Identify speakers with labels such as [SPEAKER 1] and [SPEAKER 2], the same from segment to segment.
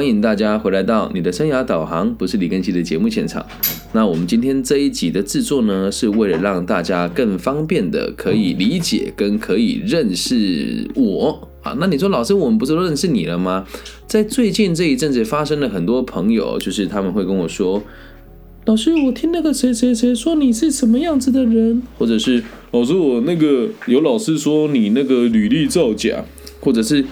[SPEAKER 1] 欢迎大家回来到你的生涯导航，不是李根熙的节目现场。那我们今天这一集的制作呢，是为了让大家更方便的可以理解跟可以认识我啊。那你说老师，我们不是都认识你了吗？在最近这一阵子，发生了很多朋友，就是他们会跟我说，老师，我听那个谁谁谁说你是什么样子的人，或者是老师，我那个有老师说你那个履历造假，或者是。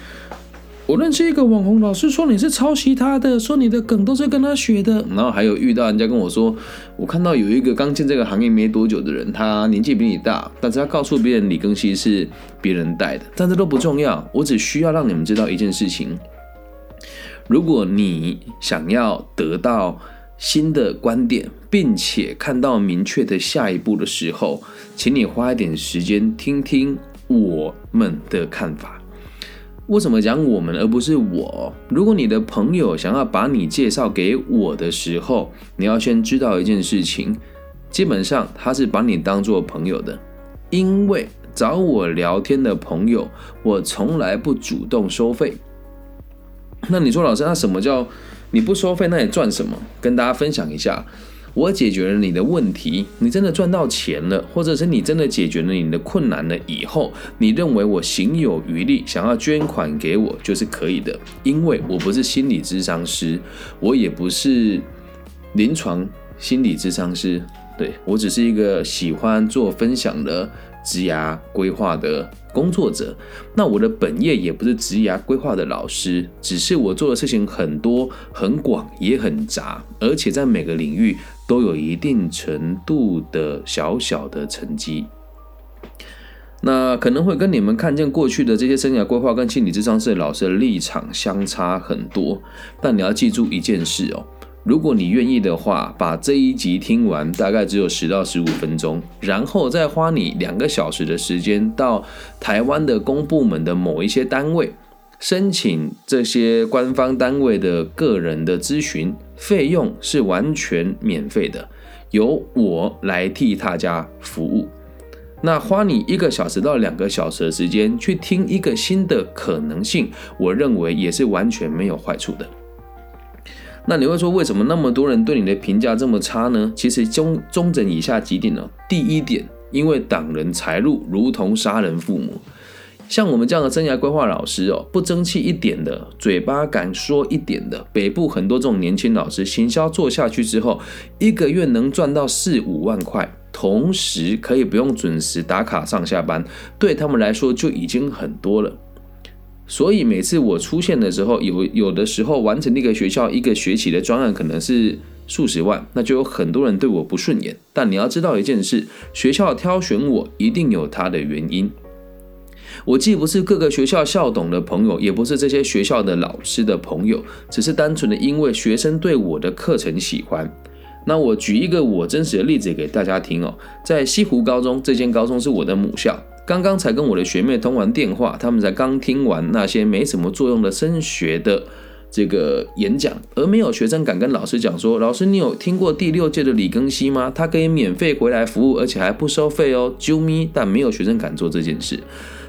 [SPEAKER 1] 我认识一个网红，老师说你是抄袭他的，说你的梗都是跟他学的。然后还有遇到人家跟我说，我看到有一个刚进这个行业没多久的人，他年纪比你大，但是他告诉别人李庚希是别人带的。但这都不重要，我只需要让你们知道一件事情：如果你想要得到新的观点，并且看到明确的下一步的时候，请你花一点时间听听我们的看法。为什么讲我们而不是我？如果你的朋友想要把你介绍给我的时候，你要先知道一件事情，基本上他是把你当做朋友的，因为找我聊天的朋友，我从来不主动收费。那你说老师，那什么叫你不收费？那你赚什么？跟大家分享一下。我解决了你的问题，你真的赚到钱了，或者是你真的解决了你的困难了以后，你认为我行有余力，想要捐款给我就是可以的，因为我不是心理咨商师，我也不是临床心理咨商师，对我只是一个喜欢做分享的。职涯规划的工作者，那我的本业也不是职涯规划的老师，只是我做的事情很多、很广，也很杂，而且在每个领域都有一定程度的小小的成绩。那可能会跟你们看见过去的这些生涯规划跟心理智商师老师的立场相差很多，但你要记住一件事哦。如果你愿意的话，把这一集听完，大概只有十到十五分钟，然后再花你两个小时的时间到台湾的公部门的某一些单位申请这些官方单位的个人的咨询，费用是完全免费的，由我来替大家服务。那花你一个小时到两个小时的时间去听一个新的可能性，我认为也是完全没有坏处的。那你会说，为什么那么多人对你的评价这么差呢？其实中中整以下几点呢。第一点，因为挡人财路，如同杀人父母。像我们这样的生涯规划老师哦，不争气一点的，嘴巴敢说一点的，北部很多这种年轻老师，行销做下去之后，一个月能赚到四五万块，同时可以不用准时打卡上下班，对他们来说就已经很多了。所以每次我出现的时候，有有的时候完成那个学校一个学期的专案可能是数十万，那就有很多人对我不顺眼。但你要知道一件事，学校挑选我一定有它的原因。我既不是各个学校校董的朋友，也不是这些学校的老师的朋友，只是单纯的因为学生对我的课程喜欢。那我举一个我真实的例子给大家听哦，在西湖高中，这间高中是我的母校。刚刚才跟我的学妹通完电话，他们才刚听完那些没什么作用的升学的这个演讲，而没有学生敢跟老师讲说：“老师，你有听过第六届的李庚希吗？他可以免费回来服务，而且还不收费哦。”啾咪，但没有学生敢做这件事，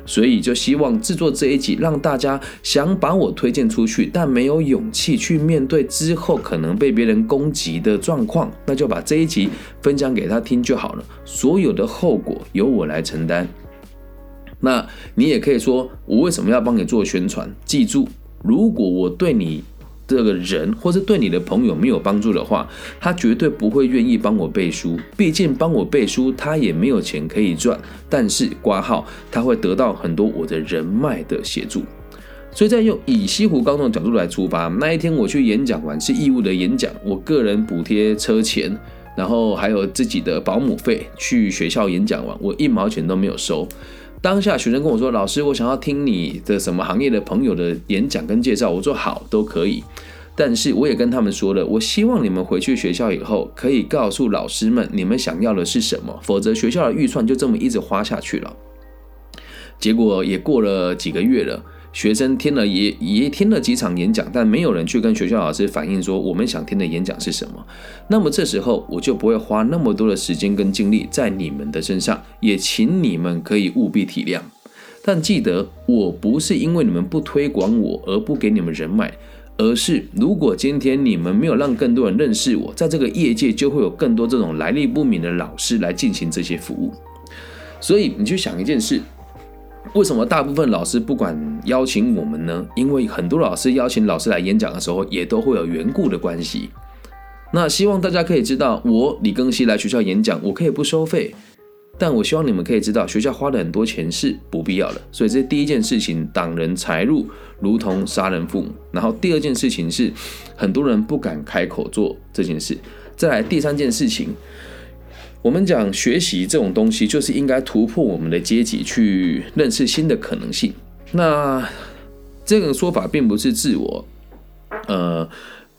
[SPEAKER 1] 所以就希望制作这一集，让大家想把我推荐出去，但没有勇气去面对之后可能被别人攻击的状况，那就把这一集分享给他听就好了。所有的后果由我来承担。那你也可以说，我为什么要帮你做宣传？记住，如果我对你这个人，或是对你的朋友没有帮助的话，他绝对不会愿意帮我背书。毕竟帮我背书，他也没有钱可以赚。但是挂号，他会得到很多我的人脉的协助。所以在用以西湖高中的角度来出发，那一天我去演讲完是义务的演讲，我个人补贴车钱，然后还有自己的保姆费，去学校演讲完，我一毛钱都没有收。当下学生跟我说：“老师，我想要听你的什么行业的朋友的演讲跟介绍。”我说：“好，都可以。”但是我也跟他们说了，我希望你们回去学校以后可以告诉老师们你们想要的是什么，否则学校的预算就这么一直花下去了。结果也过了几个月了。学生听了也也听了几场演讲，但没有人去跟学校老师反映说我们想听的演讲是什么。那么这时候我就不会花那么多的时间跟精力在你们的身上，也请你们可以务必体谅。但记得，我不是因为你们不推广我而不给你们人脉，而是如果今天你们没有让更多人认识我，在这个业界就会有更多这种来历不明的老师来进行这些服务。所以你去想一件事，为什么大部分老师不管邀请我们呢？因为很多老师邀请老师来演讲的时候，也都会有缘故的关系。那希望大家可以知道，我李庚希来学校演讲，我可以不收费。但我希望你们可以知道，学校花了很多钱是不必要的。所以这第一件事情，挡人财路如同杀人父母。然后第二件事情是，很多人不敢开口做这件事。再来第三件事情，我们讲学习这种东西，就是应该突破我们的阶级，去认识新的可能性。那这个说法并不是自我，呃。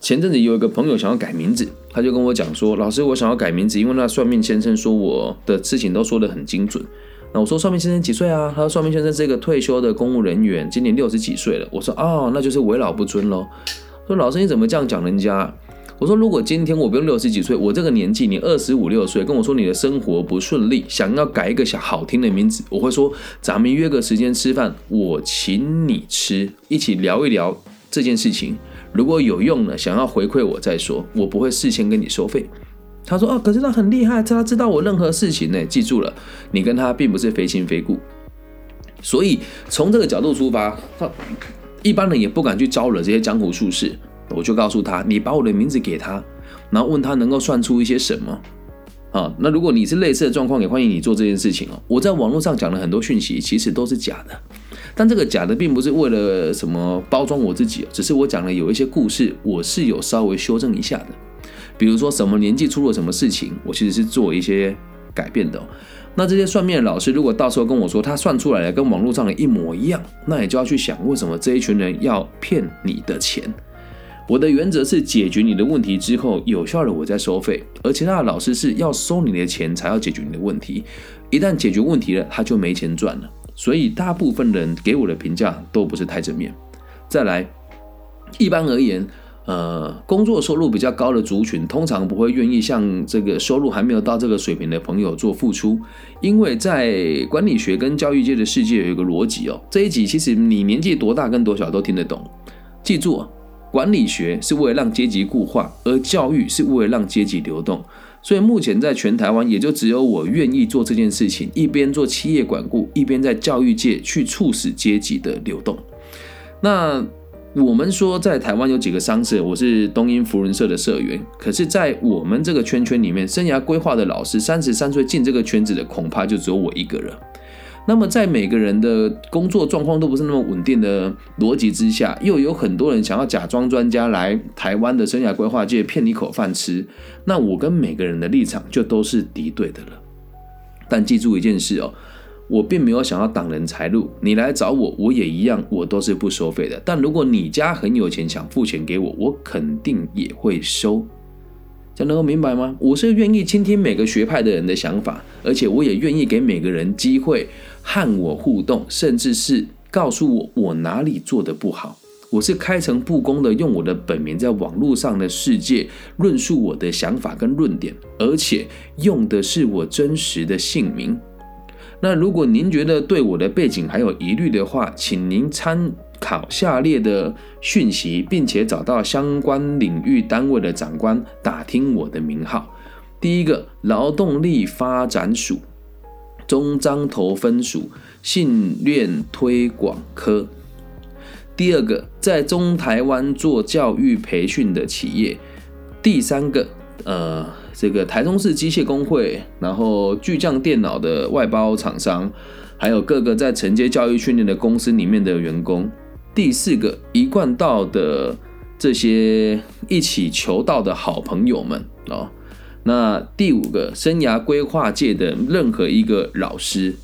[SPEAKER 1] 前阵子有一个朋友想要改名字，他就跟我讲说：“老师，我想要改名字，因为那算命先生说我的事情都说得很精准。”那我说：“算命先生几岁啊？”他说：“算命先生是一个退休的公务人员，今年六十几岁了。”我说：“哦，那就是为老不尊喽。”说：“老师你怎么这样讲人家？”我说：“如果今天我不用六十几岁，我这个年纪，你二十五六岁，跟我说你的生活不顺利，想要改一个小好听的名字，我会说咱们约个时间吃饭，我请你吃，一起聊一聊这件事情。”如果有用了，想要回馈我再说，我不会事先跟你收费。他说：“哦，可是他很厉害，他知道我任何事情呢。记住了，你跟他并不是非亲非故。所以从这个角度出发，他一般人也不敢去招惹这些江湖术士。我就告诉他，你把我的名字给他，然后问他能够算出一些什么。啊，那如果你是类似的状况，也欢迎你做这件事情哦。我在网络上讲了很多讯息，其实都是假的。”但这个假的并不是为了什么包装我自己，只是我讲了有一些故事，我是有稍微修正一下的。比如说什么年纪出了什么事情，我其实是做一些改变的。那这些算命的老师如果到时候跟我说他算出来的跟网络上的一模一样，那你就要去想为什么这一群人要骗你的钱。我的原则是解决你的问题之后有效的我再收费，而其他的老师是要收你的钱才要解决你的问题，一旦解决问题了他就没钱赚了。所以大部分人给我的评价都不是太正面。再来，一般而言，呃，工作收入比较高的族群通常不会愿意向这个收入还没有到这个水平的朋友做付出，因为在管理学跟教育界的世界有一个逻辑哦。这一集其实你年纪多大跟多小都听得懂。记住，管理学是为了让阶级固化，而教育是为了让阶级流动。所以目前在全台湾，也就只有我愿意做这件事情，一边做企业管顾，一边在教育界去促使阶级的流动。那我们说，在台湾有几个商社，我是东英福人社的社员，可是，在我们这个圈圈里面，生涯规划的老师，三十三岁进这个圈子的，恐怕就只有我一个人。那么，在每个人的工作状况都不是那么稳定的逻辑之下，又有很多人想要假装专家来台湾的生涯规划界骗你口饭吃，那我跟每个人的立场就都是敌对的了。但记住一件事哦，我并没有想要挡人财路，你来找我，我也一样，我都是不收费的。但如果你家很有钱，想付钱给我，我肯定也会收。能够明白吗？我是愿意倾听每个学派的人的想法，而且我也愿意给每个人机会和我互动，甚至是告诉我我哪里做的不好。我是开诚布公的，用我的本名在网络上的世界论述我的想法跟论点，而且用的是我真实的姓名。那如果您觉得对我的背景还有疑虑的话，请您参。考下列的讯息，并且找到相关领域单位的长官打听我的名号。第一个，劳动力发展署中彰投分署信链推广科。第二个，在中台湾做教育培训的企业。第三个，呃，这个台中市机械工会，然后巨匠电脑的外包厂商，还有各个在承接教育训练的公司里面的员工。第四个一贯道的这些一起求道的好朋友们哦，那第五个生涯规划界的任何一个老师，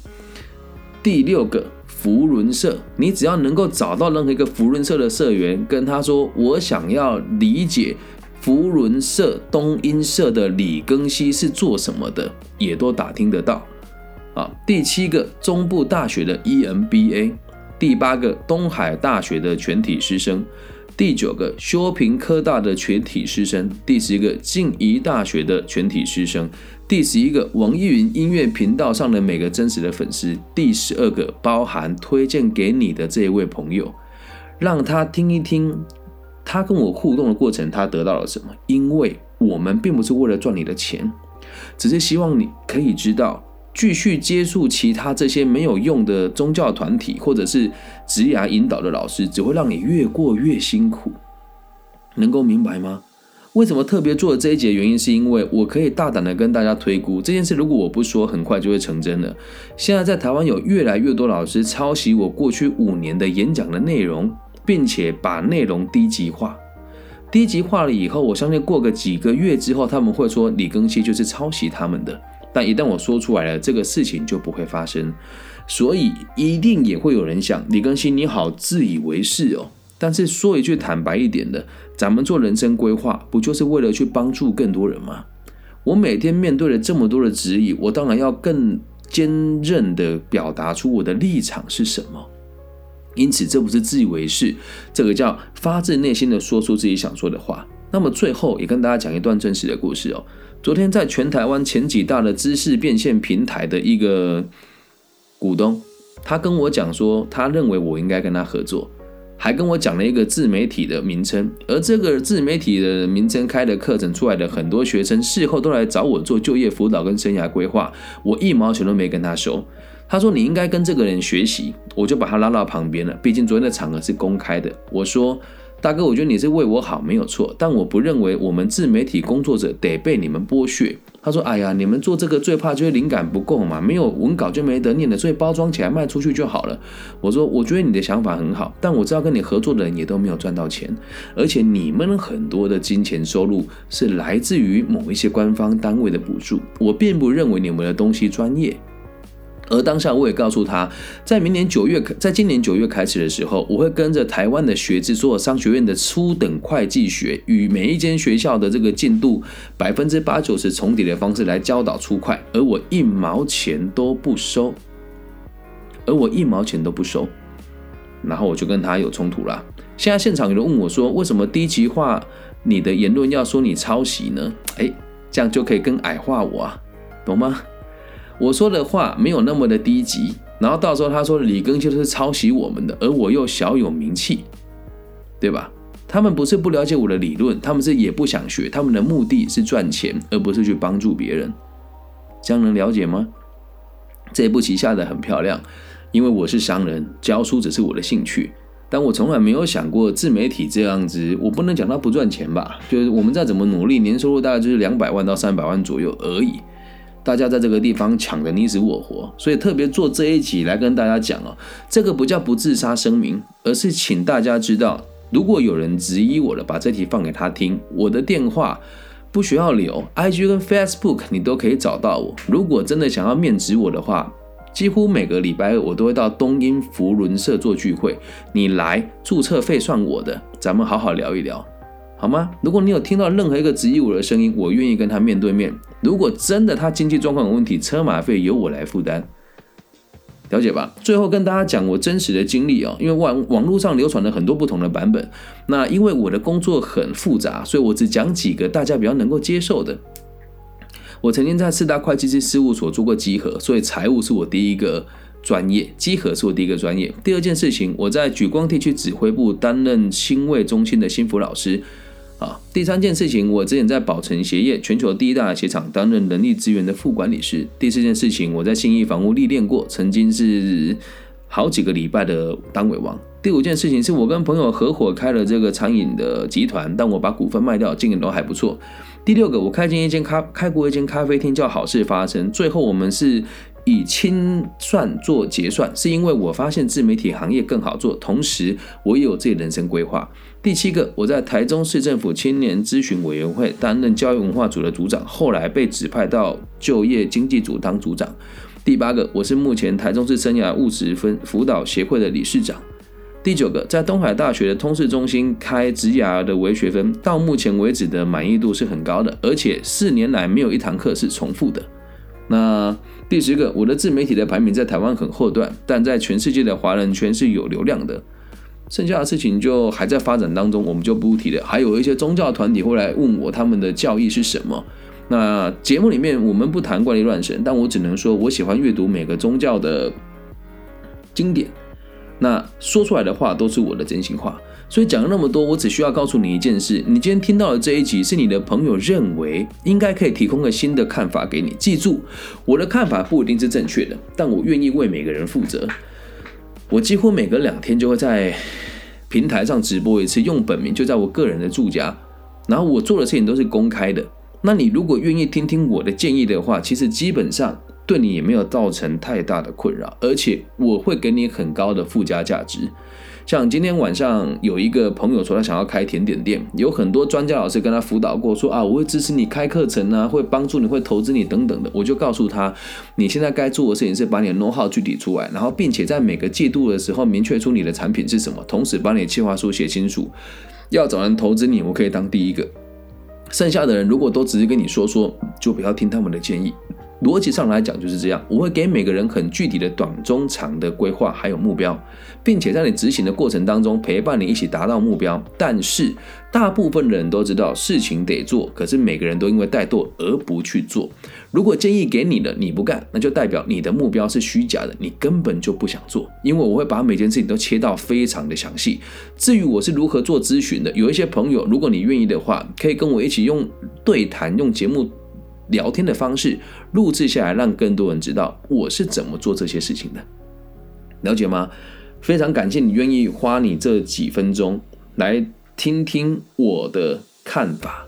[SPEAKER 1] 第六个福伦社，你只要能够找到任何一个福伦社的社员，跟他说我想要理解福伦社东英社的李庚希是做什么的，也都打听得到啊。第七个中部大学的 EMBA。第八个东海大学的全体师生，第九个修平科大的全体师生，第十个静宜大学的全体师生，第十一个网易云音乐频道上的每个真实的粉丝，第十二个包含推荐给你的这一位朋友，让他听一听他跟我互动的过程，他得到了什么？因为我们并不是为了赚你的钱，只是希望你可以知道，继续接触其他这些没有用的宗教团体或者是职涯引导的老师，只会让你越过越辛苦。能够明白吗？为什么特别做这一节？原因是因为我可以大胆的跟大家推估这件事，如果我不说，很快就会成真了。现在在台湾有越来越多老师抄袭我过去五年的演讲的内容，并且把内容低级化。低级化了以后，我相信过个几个月之后，他们会说李庚希就是抄袭他们的。但一旦我说出来了，这个事情就不会发生。所以一定也会有人想，李更新你好自以为是哦。但是说一句坦白一点的，咱们做人生规划，不就是为了去帮助更多人吗？我每天面对了这么多的质疑，我当然要更坚韧的表达出我的立场是什么。因此，这不是自以为是，这个叫发自内心的说出自己想说的话。那么最后也跟大家讲一段真实的故事哦。昨天在全台湾前几大的知识变现平台的一个股东，他跟我讲说，他认为我应该跟他合作。还跟我讲了一个自媒体的名称，而这个自媒体的名称开的课程出来的很多学生事后都来找我做就业辅导跟生涯规划，我一毛钱都没跟他收。他说你应该跟这个人学习，我就把他拉到旁边了。毕竟昨天的场合是公开的，我说。大哥，我觉得你是为我好，没有错，但我不认为我们自媒体工作者得被你们剥削。他说：“哎呀，你们做这个最怕就是灵感不够嘛，没有文稿就没得念了，所以包装起来卖出去就好了。”我说：“我觉得你的想法很好，但我知道跟你合作的人也都没有赚到钱，而且你们很多的金钱收入是来自于某一些官方单位的补助，我并不认为你们的东西专业。”而当下我也告诉他，在明年九月，在今年九月开始的时候，我会跟着台湾的学制所有商学院的初等会计学，与每一间学校的这个进度百分之八九十重叠的方式来教导初会，而我一毛钱都不收，而我一毛钱都不收，然后我就跟他有冲突了。现在现场有人问我说，为什么低级化你的言论要说你抄袭呢？哎，这样就可以更矮化我啊，懂吗？我说的话没有那么的低级，然后到时候他说李庚就是抄袭我们的，而我又小有名气，对吧？他们不是不了解我的理论，他们是也不想学，他们的目的是赚钱，而不是去帮助别人。这样能了解吗？这一步棋下的很漂亮，因为我是商人，教书只是我的兴趣，但我从来没有想过自媒体这样子，我不能讲它不赚钱吧？就是我们再怎么努力，年收入大概就是两百万到三百万左右而已。大家在这个地方抢得你死我活，所以特别做这一集来跟大家讲哦，这个不叫不自杀声明，而是请大家知道，如果有人质疑我了，把这题放给他听，我的电话不需要留，IG 跟 Facebook 你都可以找到我。如果真的想要面指我的话，几乎每个礼拜二我都会到东英福伦社做聚会，你来注册费算我的，咱们好好聊一聊。好吗？如果你有听到任何一个质疑我的声音，我愿意跟他面对面。如果真的他经济状况有问题，车马费由我来负担，了解吧？最后跟大家讲我真实的经历哦，因为网网络上流传了很多不同的版本。那因为我的工作很复杂，所以我只讲几个大家比较能够接受的。我曾经在四大会计师事务所做过稽核，所以财务是我第一个专业，稽核是我第一个专业。第二件事情，我在举光地区指挥部担任新卫中心的新福老师。啊，第三件事情，我之前在宝城鞋业全球第一大鞋厂担任人力资源的副管理师。第四件事情，我在信义房屋历练过，曾经是好几个礼拜的单尾王。第五件事情是我跟朋友合伙开了这个餐饮的集团，但我把股份卖掉，经营都还不错。第六个，我开进一间咖开过一间咖啡厅，叫好事发生。最后我们是。以清算做结算，是因为我发现自媒体行业更好做，同时我也有自己人生规划。第七个，我在台中市政府青年咨询委员会担任教育文化组的组长，后来被指派到就业经济组当组长。第八个，我是目前台中市生涯务实分辅导协会的理事长。第九个，在东海大学的通识中心开职涯的微学分，到目前为止的满意度是很高的，而且四年来没有一堂课是重复的。那第十个，我的自媒体的排名在台湾很后段，但在全世界的华人圈是有流量的。剩下的事情就还在发展当中，我们就不提了。还有一些宗教团体会来问我他们的教义是什么。那节目里面我们不谈怪力乱神，但我只能说我喜欢阅读每个宗教的经典。那说出来的话都是我的真心话。所以讲了那么多，我只需要告诉你一件事：你今天听到的这一集是你的朋友认为应该可以提供个新的看法给你。记住，我的看法不一定是正确的，但我愿意为每个人负责。我几乎每隔两天就会在平台上直播一次，用本名，就在我个人的住家。然后我做的事情都是公开的。那你如果愿意听听我的建议的话，其实基本上对你也没有造成太大的困扰，而且我会给你很高的附加价值。像今天晚上有一个朋友说他想要开甜点店，有很多专家老师跟他辅导过，说啊我会支持你开课程啊，会帮助你，会投资你等等的。我就告诉他，你现在该做的事情是把你的 know how 具体出来，然后并且在每个季度的时候明确出你的产品是什么，同时把你的计划书写清楚。要找人投资你，我可以当第一个。剩下的人如果都只是跟你说说，就不要听他们的建议。逻辑上来讲就是这样，我会给每个人很具体的短、中、长的规划，还有目标，并且在你执行的过程当中陪伴你一起达到目标。但是大部分人都知道事情得做，可是每个人都因为怠惰而不去做。如果建议给你了，你不干，那就代表你的目标是虚假的，你根本就不想做。因为我会把每件事情都切到非常的详细。至于我是如何做咨询的，有一些朋友，如果你愿意的话，可以跟我一起用对谈，用节目。聊天的方式录制下来，让更多人知道我是怎么做这些事情的，了解吗？非常感谢你愿意花你这几分钟来听听我的看法。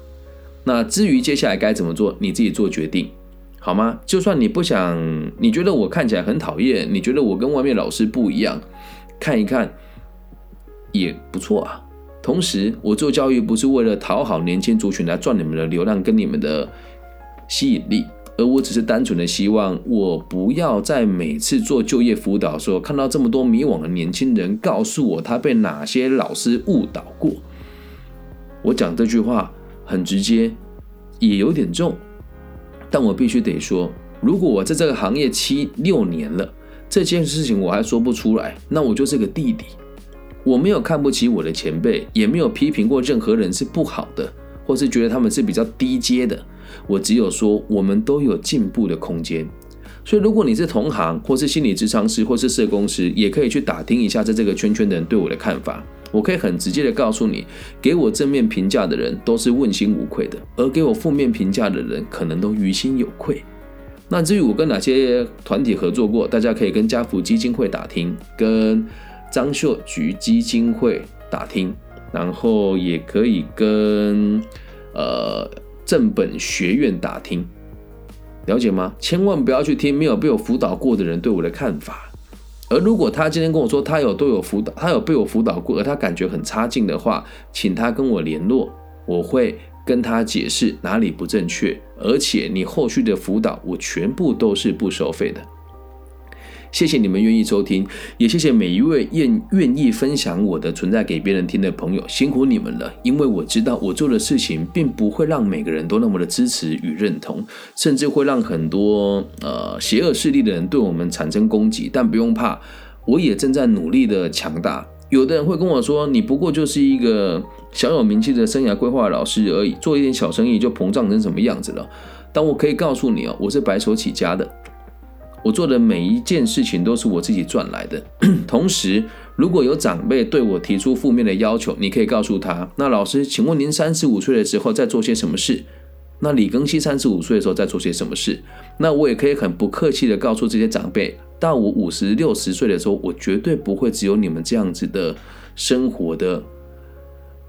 [SPEAKER 1] 那至于接下来该怎么做，你自己做决定，好吗？就算你不想，你觉得我看起来很讨厌，你觉得我跟外面老师不一样，看一看也不错啊。同时，我做教育不是为了讨好年轻族群来赚你们的流量跟你们的。吸引力，而我只是单纯的希望，我不要在每次做就业辅导的时候，看到这么多迷惘的年轻人，告诉我他被哪些老师误导过。我讲这句话很直接，也有点重，但我必须得说，如果我在这个行业七六年了，这件事情我还说不出来，那我就是个弟弟。我没有看不起我的前辈，也没有批评过任何人是不好的，或是觉得他们是比较低阶的。我只有说，我们都有进步的空间。所以，如果你是同行，或是心理咨商师，或是社工师，也可以去打听一下，在这个圈圈的人对我的看法。我可以很直接的告诉你，给我正面评价的人都是问心无愧的，而给我负面评价的人可能都于心有愧。那至于我跟哪些团体合作过，大家可以跟家福基金会打听，跟张秀菊基金会打听，然后也可以跟呃。正本学院打听，了解吗？千万不要去听没有被我辅导过的人对我的看法。而如果他今天跟我说他有都有辅导，他有被我辅导过，而他感觉很差劲的话，请他跟我联络，我会跟他解释哪里不正确，而且你后续的辅导我全部都是不收费的。谢谢你们愿意收听，也谢谢每一位愿愿意分享我的存在给别人听的朋友，辛苦你们了。因为我知道我做的事情并不会让每个人都那么的支持与认同，甚至会让很多呃邪恶势力的人对我们产生攻击。但不用怕，我也正在努力的强大。有的人会跟我说：“你不过就是一个小有名气的生涯规划老师而已，做一点小生意就膨胀成什么样子了？”但我可以告诉你哦，我是白手起家的。我做的每一件事情都是我自己赚来的。同时，如果有长辈对我提出负面的要求，你可以告诉他：那老师，请问您三十五岁的时候在做些什么事？那李庚希三十五岁的时候在做些什么事？那我也可以很不客气的告诉这些长辈：到我五十六十岁的时候，我绝对不会只有你们这样子的生活的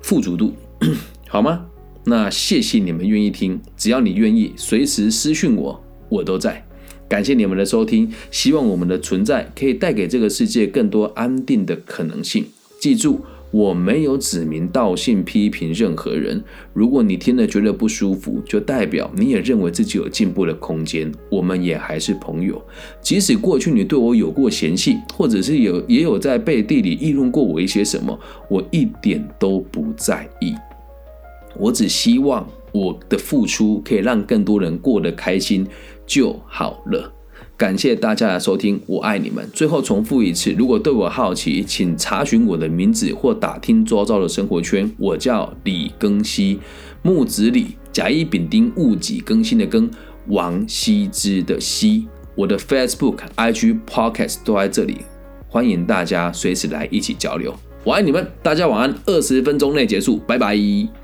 [SPEAKER 1] 富足度，好吗？那谢谢你们愿意听，只要你愿意，随时私讯我，我都在。感谢你们的收听，希望我们的存在可以带给这个世界更多安定的可能性。记住，我没有指名道姓批评任何人。如果你听了觉得不舒服，就代表你也认为自己有进步的空间。我们也还是朋友，即使过去你对我有过嫌隙，或者是有也有在背地里议论过我一些什么，我一点都不在意。我只希望我的付出可以让更多人过得开心。就好了，感谢大家的收听，我爱你们。最后重复一次，如果对我好奇，请查询我的名字或打听周遭的生活圈。我叫李更新，木子李，甲乙丙丁戊己更新的更，王羲之的羲。我的 Facebook、IG、Podcast 都在这里，欢迎大家随时来一起交流。我爱你们，大家晚安。二十分钟内结束，拜拜。